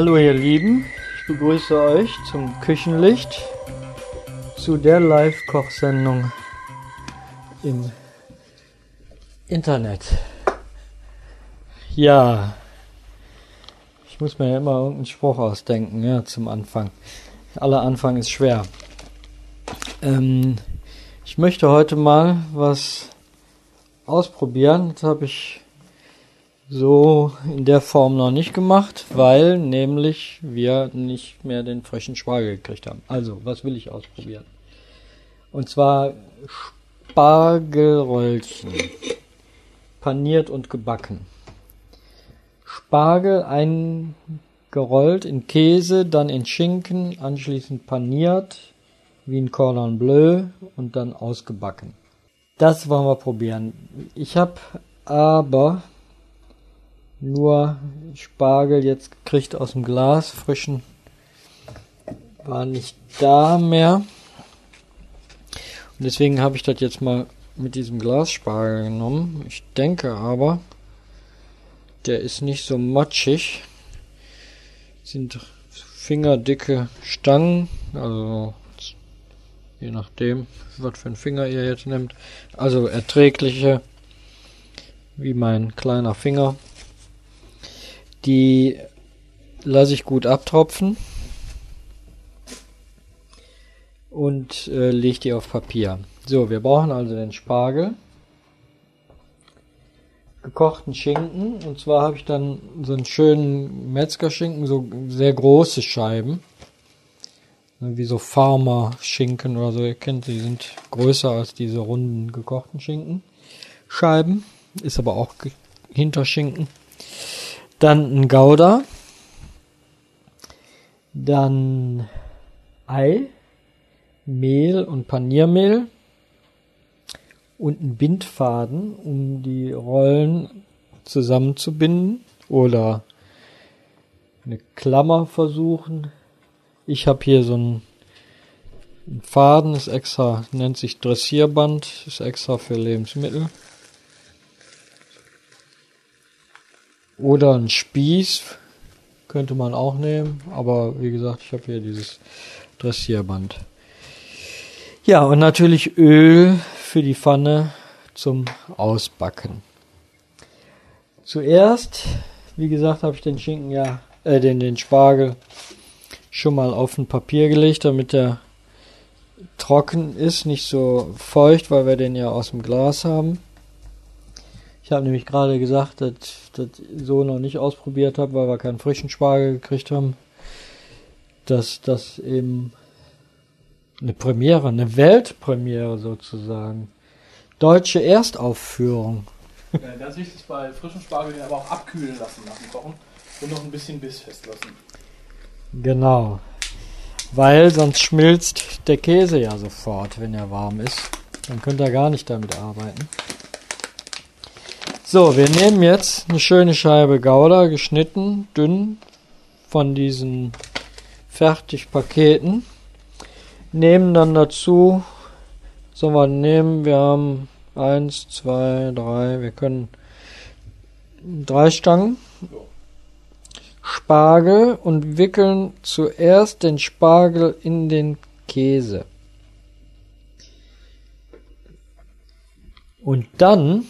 Hallo ihr Lieben, ich begrüße euch zum Küchenlicht zu der Live-Kochsendung im Internet. Ja, ich muss mir ja immer irgendeinen Spruch ausdenken, ja, zum Anfang. Aller Anfang ist schwer. Ähm, ich möchte heute mal was ausprobieren. Das habe ich so in der Form noch nicht gemacht, weil nämlich wir nicht mehr den frischen Spargel gekriegt haben. Also, was will ich ausprobieren? Und zwar Spargelröllchen. Paniert und gebacken. Spargel eingerollt in Käse, dann in Schinken, anschließend paniert, wie ein Cordon Bleu und dann ausgebacken. Das wollen wir probieren. Ich habe aber nur Spargel jetzt gekriegt aus dem Glas, frischen war nicht da mehr. Und deswegen habe ich das jetzt mal mit diesem Glasspargel genommen. Ich denke aber, der ist nicht so matschig. Sind fingerdicke Stangen, also je nachdem, was für ein Finger ihr jetzt nehmt. Also erträgliche, wie mein kleiner Finger. Die lasse ich gut abtropfen und äh, lege die auf Papier. So, wir brauchen also den Spargel, gekochten Schinken und zwar habe ich dann so einen schönen Metzgerschinken, so sehr große Scheiben, wie so Farmer-Schinken oder so. Ihr kennt, die sind größer als diese runden gekochten Schinken. Scheiben, ist aber auch Hinterschinken. Dann ein Gouda. Dann Ei, Mehl und Paniermehl und ein Bindfaden, um die Rollen zusammenzubinden oder eine Klammer versuchen. Ich habe hier so einen Faden, ist extra, nennt sich Dressierband, ist extra für Lebensmittel. Oder ein Spieß könnte man auch nehmen, aber wie gesagt, ich habe hier dieses Dressierband. Ja, und natürlich Öl für die Pfanne zum Ausbacken. Zuerst, wie gesagt, habe ich den Schinken ja, äh, den, den Spargel schon mal auf ein Papier gelegt, damit der trocken ist, nicht so feucht, weil wir den ja aus dem Glas haben. Ich habe nämlich gerade gesagt, dass ich das so noch nicht ausprobiert habe, weil wir keinen frischen Spargel gekriegt haben. Dass das eben eine Premiere, eine Weltpremiere sozusagen. Deutsche Erstaufführung. Ja, ganz wichtig bei frischem Spargel den aber auch abkühlen lassen nach dem Kochen und noch ein bisschen bissfest lassen. Genau. Weil sonst schmilzt der Käse ja sofort, wenn er warm ist. Dann könnt ihr gar nicht damit arbeiten. So, wir nehmen jetzt eine schöne Scheibe Gouda, geschnitten, dünn, von diesen Fertigpaketen. Nehmen dann dazu, sollen wir nehmen, wir haben eins, zwei, drei, wir können drei Stangen. Spargel und wickeln zuerst den Spargel in den Käse. Und dann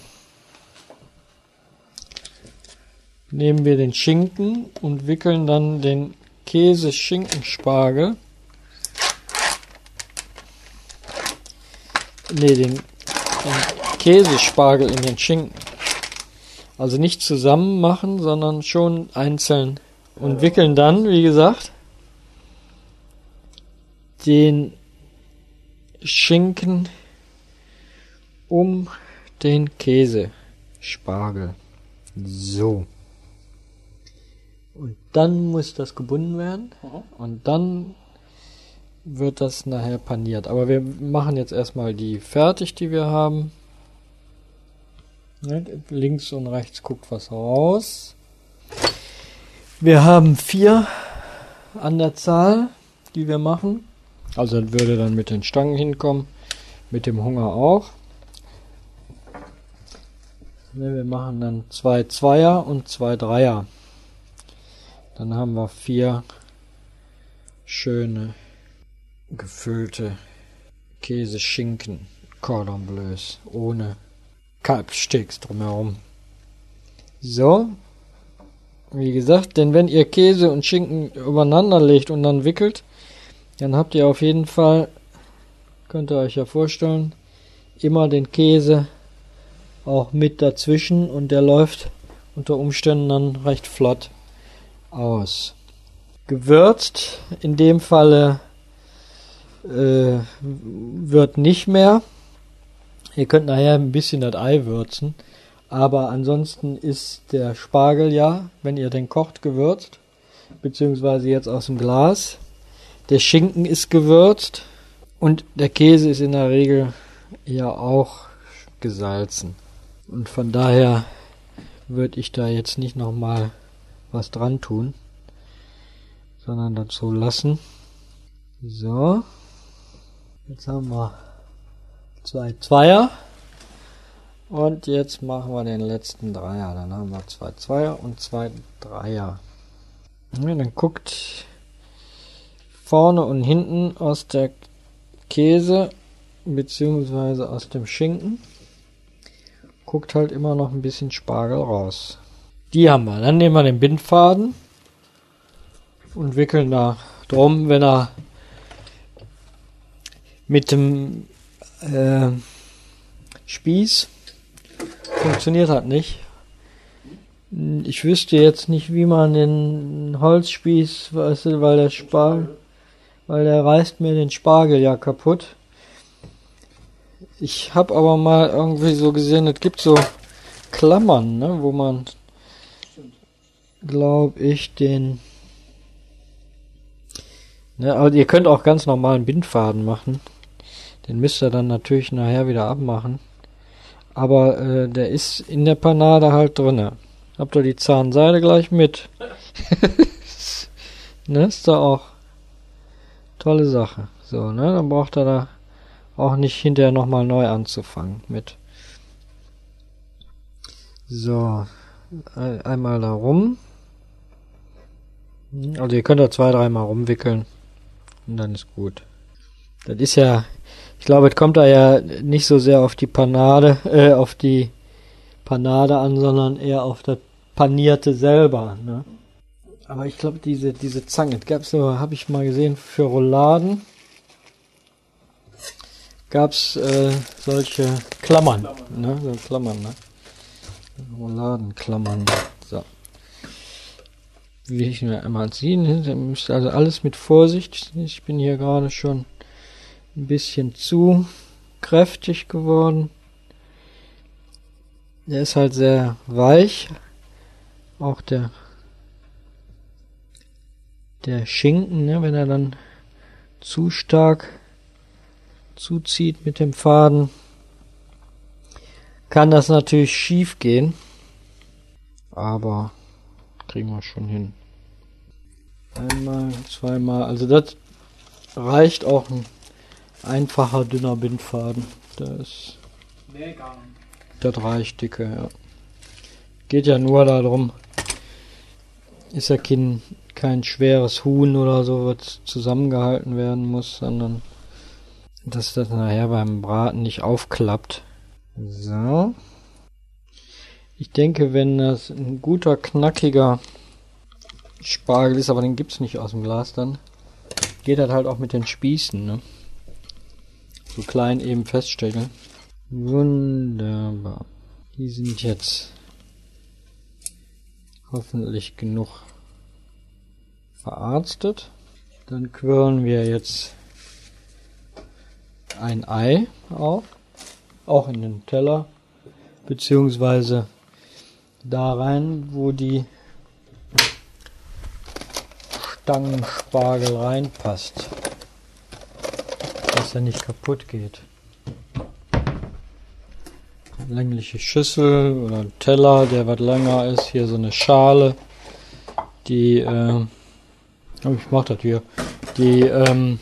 nehmen wir den Schinken und wickeln dann den Käse-Schinkenspargel. Ne, den, den Käsespargel in den Schinken. Also nicht zusammen machen, sondern schon einzeln. Und wickeln dann, wie gesagt, den Schinken um den Käsespargel. So. Und dann muss das gebunden werden. Und dann wird das nachher paniert. Aber wir machen jetzt erstmal die fertig, die wir haben. Links und rechts guckt was raus. Wir haben vier an der Zahl, die wir machen. Also das würde dann mit den Stangen hinkommen. Mit dem Hunger auch. Ne, Wir machen dann zwei Zweier und zwei Dreier. Dann haben wir vier schöne gefüllte Käse-Schinken Cordon Bleus ohne Kalbsticks drumherum. So. Wie gesagt, denn wenn ihr Käse und Schinken übereinander legt und dann wickelt, dann habt ihr auf jeden Fall, könnt ihr euch ja vorstellen, immer den Käse auch mit dazwischen und der läuft unter Umständen dann recht flott aus. Gewürzt, in dem Falle äh, wird nicht mehr. Ihr könnt nachher ein bisschen das Ei würzen, aber ansonsten ist der Spargel ja, wenn ihr den kocht, gewürzt, beziehungsweise jetzt aus dem Glas. Der Schinken ist gewürzt und der Käse ist in der Regel ja auch gesalzen. Und von daher würde ich da jetzt nicht nochmal was dran tun, sondern dazu lassen. So. Jetzt haben wir zwei Zweier. Und jetzt machen wir den letzten Dreier. Dann haben wir zwei Zweier und zwei Dreier. Ja, dann guckt vorne und hinten aus der Käse beziehungsweise aus dem Schinken guckt halt immer noch ein bisschen Spargel raus. Die haben wir. Dann nehmen wir den Bindfaden und wickeln da drum, wenn er mit dem äh, Spieß funktioniert hat nicht. Ich wüsste jetzt nicht, wie man den Holzspieß, weißt du, weil der Spargel, weil der reißt mir den Spargel ja kaputt. Ich habe aber mal irgendwie so gesehen, es gibt so Klammern, ne, wo man, glaube ich, den Ne, aber ihr könnt auch ganz normalen Bindfaden machen. Den müsst ihr dann natürlich nachher wieder abmachen. Aber äh, der ist in der Panade halt drinne. Habt ihr die Zahnseide gleich mit? ne, ist da auch tolle Sache. So, ne, dann braucht er da auch nicht hinterher nochmal neu anzufangen mit. So, einmal da rum. Also ihr könnt da zwei, dreimal rumwickeln und dann ist gut. Das ist ja ich glaube, es kommt da ja nicht so sehr auf die Panade, äh, auf die Panade an, sondern eher auf das Panierte selber. Ne? Aber ich glaube, diese, diese Zange, gab so, habe ich mal gesehen, für Rouladen gab es äh, solche Klammern, ne? So Klammern, ne? Rouladenklammern. Will ich mir einmal ziehen. Also alles mit Vorsicht. Ich bin hier gerade schon ein bisschen zu kräftig geworden. Der ist halt sehr weich. Auch der der Schinken, ne, wenn er dann zu stark zuzieht mit dem Faden, kann das natürlich schief gehen. Aber kriegen wir schon hin. Einmal, zweimal, also das reicht auch ein einfacher, dünner Bindfaden. Das, das reicht dicke, ja. Geht ja nur darum, ist ja kein, kein schweres Huhn oder so, was zusammengehalten werden muss, sondern dass das nachher beim Braten nicht aufklappt. So. Ich denke, wenn das ein guter, knackiger Spargel ist, aber den gibt's nicht aus dem Glas dann, geht das halt auch mit den Spießen, ne? so klein eben feststecken. Wunderbar. Die sind jetzt hoffentlich genug verarztet. Dann quirlen wir jetzt ein Ei auf, auch in den Teller, beziehungsweise da rein, wo die Stangenspargel reinpasst dass er nicht kaputt geht. Längliche Schüssel oder Teller, der was länger ist. Hier so eine Schale, die, äh, oh, ich mach das hier, die, ähm,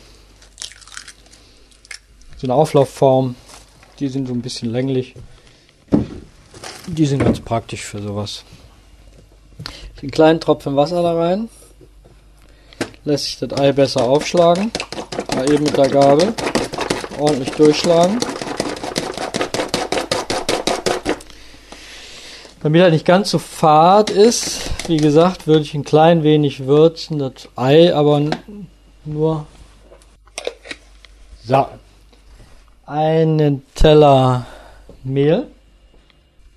so eine Auflaufform, die sind so ein bisschen länglich. Die sind ganz praktisch für sowas. Den kleinen Tropfen Wasser da rein. Lässt sich das Ei besser aufschlagen. Mal eben mit der Gabel ordentlich durchschlagen. Damit er nicht ganz so fad ist, wie gesagt, würde ich ein klein wenig würzen, das Ei aber nur so. Einen Teller Mehl.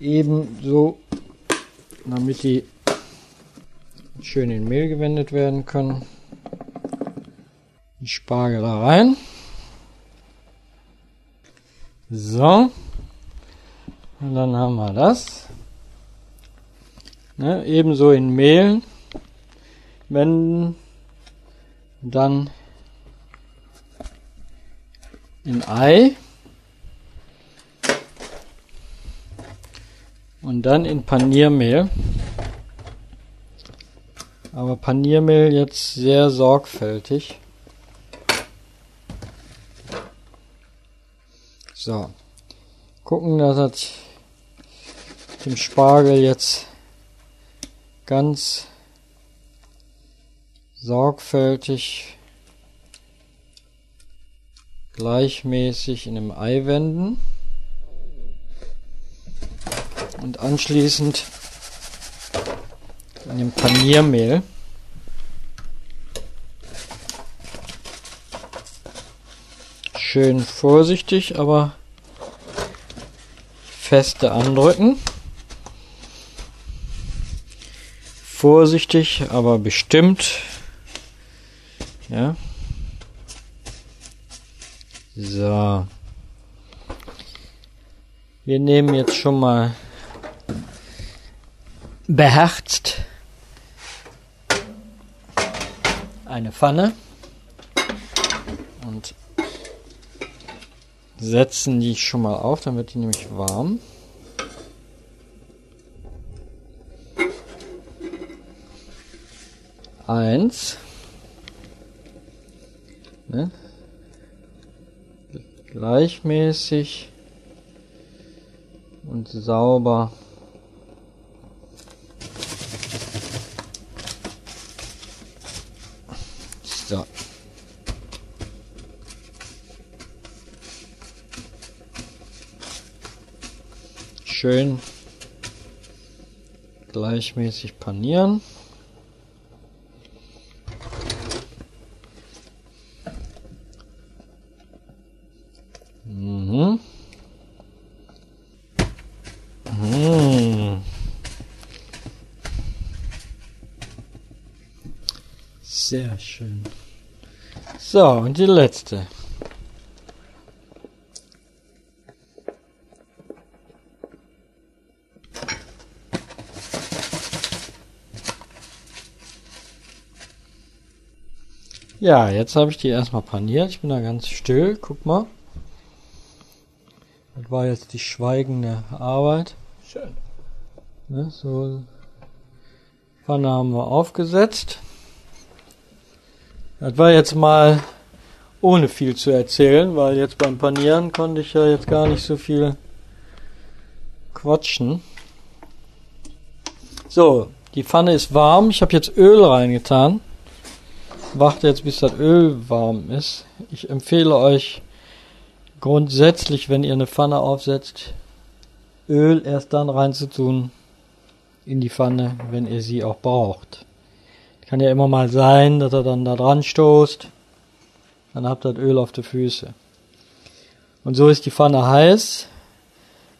Ebenso, damit die schön in Mehl gewendet werden können. Die Spargel da rein. So. Und dann haben wir das. Ne, ebenso in Mehl wenden. Dann in Ei. Und dann in Paniermehl. Aber Paniermehl jetzt sehr sorgfältig. So. Gucken, dass das dem Spargel jetzt ganz sorgfältig gleichmäßig in einem Ei wenden und anschließend in dem Paniermehl schön vorsichtig, aber feste andrücken. Vorsichtig, aber bestimmt. Ja. So. Wir nehmen jetzt schon mal beherzt eine Pfanne und setzen die schon mal auf, dann wird die nämlich warm. Eins. Ne? Gleichmäßig und sauber So. Schön gleichmäßig panieren. Mhm. Mhm. Sehr schön. So, und die letzte. Ja, jetzt habe ich die erstmal paniert. Ich bin da ganz still. Guck mal. Das war jetzt die schweigende Arbeit. Schön. Ne, so. Pfanne haben wir aufgesetzt. Das war jetzt mal ohne viel zu erzählen, weil jetzt beim Panieren konnte ich ja jetzt gar nicht so viel quatschen. So, die Pfanne ist warm. Ich habe jetzt Öl reingetan. Warte jetzt, bis das Öl warm ist. Ich empfehle euch grundsätzlich, wenn ihr eine Pfanne aufsetzt, Öl erst dann reinzutun in die Pfanne, wenn ihr sie auch braucht. Kann ja immer mal sein, dass er dann da dran stoßt. Dann habt ihr das Öl auf die Füße. Und so ist die Pfanne heiß.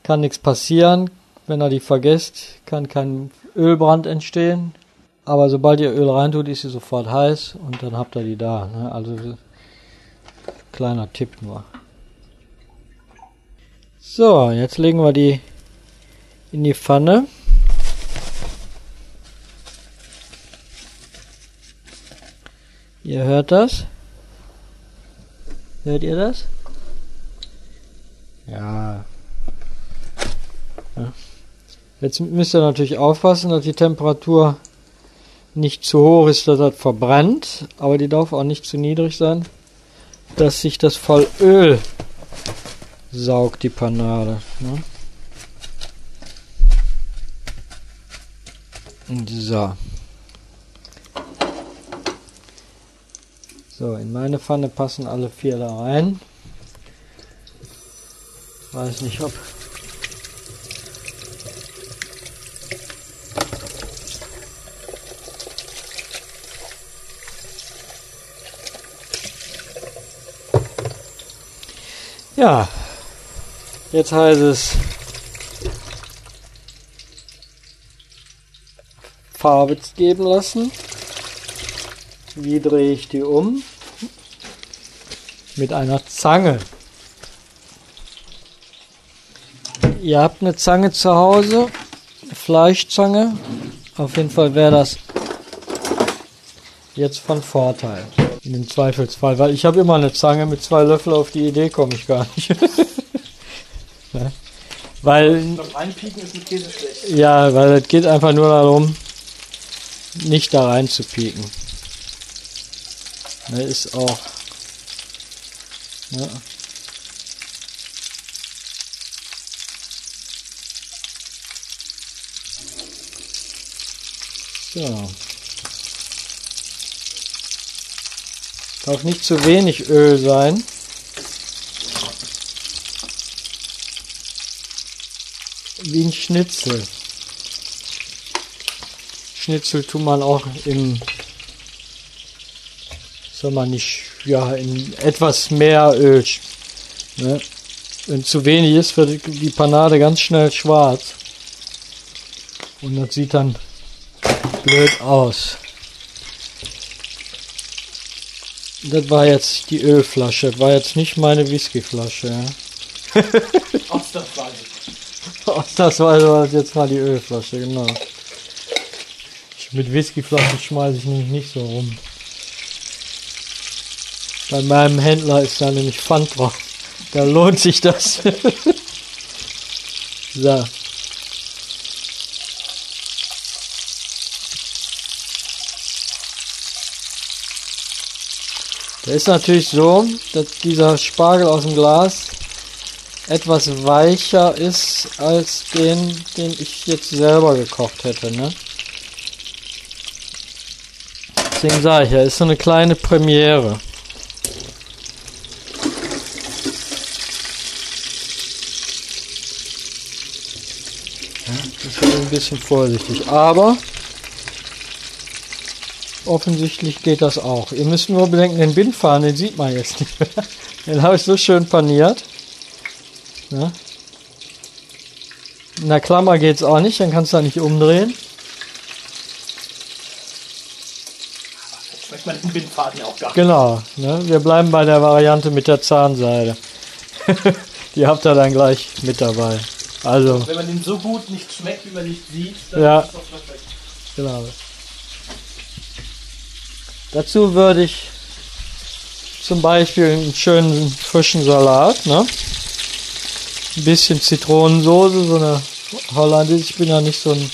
Kann nichts passieren. Wenn ihr die vergesst, kann kein Ölbrand entstehen. Aber sobald ihr Öl reintut, ist sie sofort heiß und dann habt ihr die da. Ne? Also kleiner Tipp nur. So, jetzt legen wir die in die Pfanne. Ihr hört das? Hört ihr das? Ja. ja. Jetzt müsst ihr natürlich aufpassen, dass die Temperatur nicht zu hoch ist, dass das verbrennt, aber die darf auch nicht zu niedrig sein, dass sich das voll Öl saugt, die Panade. Ne? So. So, in meine Pfanne passen alle vier da rein. Weiß nicht, ob Ja, jetzt heißt es Farbe geben lassen. Wie drehe ich die um? Mit einer Zange. Ihr habt eine Zange zu Hause, Fleischzange. Auf jeden Fall wäre das jetzt von Vorteil. In dem Zweifelsfall, weil ich habe immer eine Zange mit zwei Löffel, auf die Idee komme ich gar nicht. ne? Weil. Beim Einpieken ist mit Käse schlecht. Ja, weil es geht einfach nur darum, nicht da rein zu pieken. Ne, ist auch. Ne? So. Darf nicht zu wenig Öl sein. Wie ein Schnitzel. Schnitzel tut man auch im, soll man nicht, ja, in etwas mehr Öl. Ne? Wenn zu wenig ist, wird die Panade ganz schnell schwarz. Und das sieht dann blöd aus. Das war jetzt die Ölflasche. Das war jetzt nicht meine Whiskyflasche. Ja. Ausnahmsweise. Ausnahmsweise war das jetzt mal die Ölflasche, genau. Mit Whiskyflaschen schmeiße ich nämlich nicht so rum. Bei meinem Händler ist da nämlich Pfand drauf. Da lohnt sich das. so. Der ist natürlich so, dass dieser Spargel aus dem Glas etwas weicher ist als den, den ich jetzt selber gekocht hätte. Ne? Deswegen sage ich ja, ist so eine kleine Premiere. Ja, das ist ein bisschen vorsichtig, aber offensichtlich geht das auch. Ihr müsst nur bedenken, den Bindfaden, den sieht man jetzt nicht mehr. Den habe ich so schön paniert. Ja. In der Klammer geht es auch nicht, dann kannst du da nicht umdrehen. Schmeckt man den Bindfaden ja auch gar nicht. Genau, ne? wir bleiben bei der Variante mit der Zahnseide. Die habt ihr dann gleich mit dabei. Also, Wenn man den so gut nicht schmeckt, wie man nicht sieht, dann Ja. ist das perfekt. genau. Dazu würde ich zum Beispiel einen schönen frischen Salat, ne? Ein bisschen Zitronensoße, so eine Hollandaise. Ich bin ja nicht so ein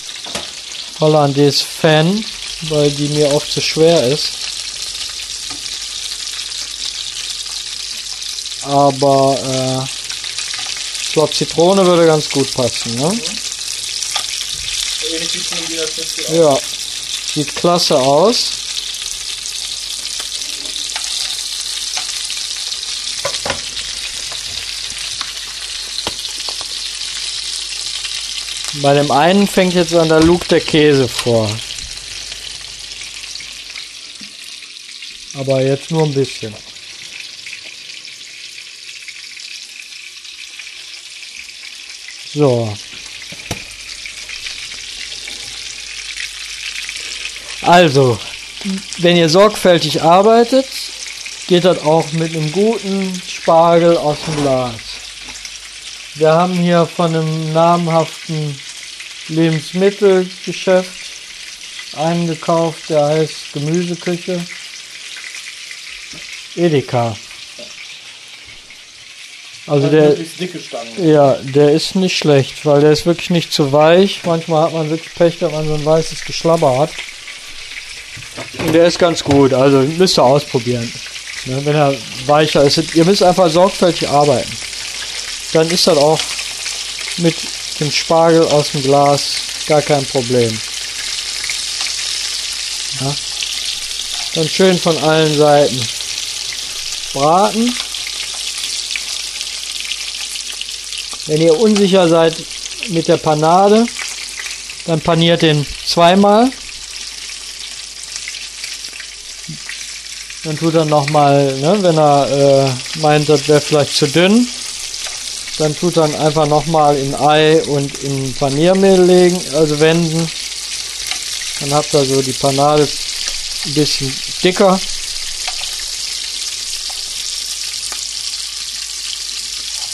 Hollandaise-Fan, weil die mir oft zu schwer ist. Aber äh, ich glaube, Zitrone würde ganz gut passen. Ne? Ja, sieht klasse aus. Bei dem einen fängt jetzt an der Lug der Käse vor. Aber jetzt nur ein bisschen. So. Also, wenn ihr sorgfältig arbeitet, geht das auch mit einem guten Spargel aus dem Glas. Wir haben hier von einem namhaften Lebensmittelgeschäft einen gekauft, der heißt Gemüseküche. Edeka. Also der, ja, der ist nicht schlecht, weil der ist wirklich nicht zu weich. Manchmal hat man wirklich Pech, wenn man so ein weißes Geschlabber hat. Und der ist ganz gut, also müsst ihr ausprobieren. Ne, wenn er weicher ist. Ihr müsst einfach sorgfältig arbeiten. Dann ist das auch mit dem Spargel aus dem Glas gar kein Problem. Ja. Dann schön von allen Seiten braten. Wenn ihr unsicher seid mit der Panade, dann paniert den zweimal. Dann tut er nochmal, ne, wenn er äh, meint, das wäre vielleicht zu dünn, dann tut er einfach nochmal in Ei und in Paniermehl legen, also wenden. Dann habt ihr so die Panade ein bisschen dicker.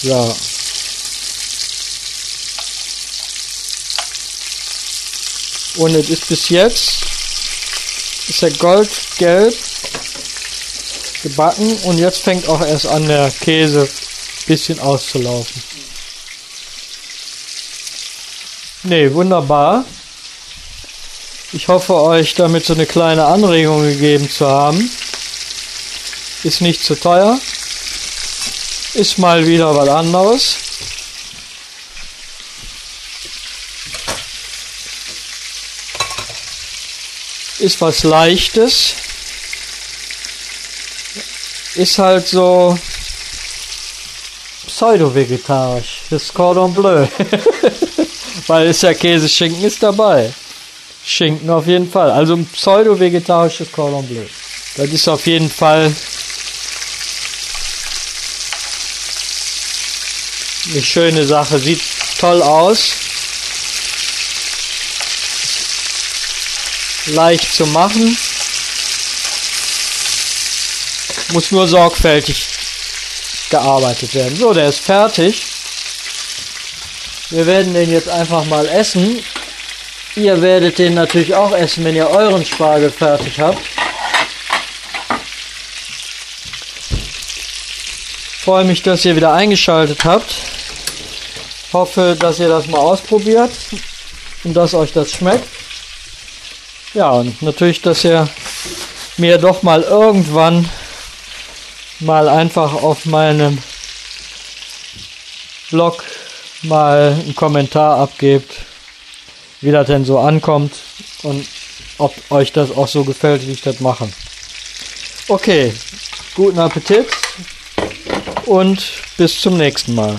Ja. Und es ist bis jetzt ist er goldgelb gebacken und jetzt fängt auch erst an der Käse bisschen auszulaufen. Ne, wunderbar. Ich hoffe euch damit so eine kleine Anregung gegeben zu haben. Ist nicht zu teuer. Ist mal wieder was anderes. Ist was Leichtes ist halt so pseudo-vegetarisch. Das Cordon Bleu. Weil ist ja Käse, Schinken ist dabei. Schinken auf jeden Fall. Also ein pseudo-vegetarisches Cordon Bleu. Das ist auf jeden Fall eine schöne Sache. Sieht toll aus. Leicht zu machen. Muss nur sorgfältig gearbeitet werden. So, der ist fertig. Wir werden den jetzt einfach mal essen. Ihr werdet den natürlich auch essen, wenn ihr euren Spargel fertig habt. Freue mich, dass ihr wieder eingeschaltet habt. Hoffe, dass ihr das mal ausprobiert und dass euch das schmeckt. Ja, und natürlich, dass ihr mir doch mal irgendwann mal einfach auf meinem Blog mal einen Kommentar abgebt, wie das denn so ankommt und ob euch das auch so gefällt, wie ich das mache. Okay, guten Appetit und bis zum nächsten Mal.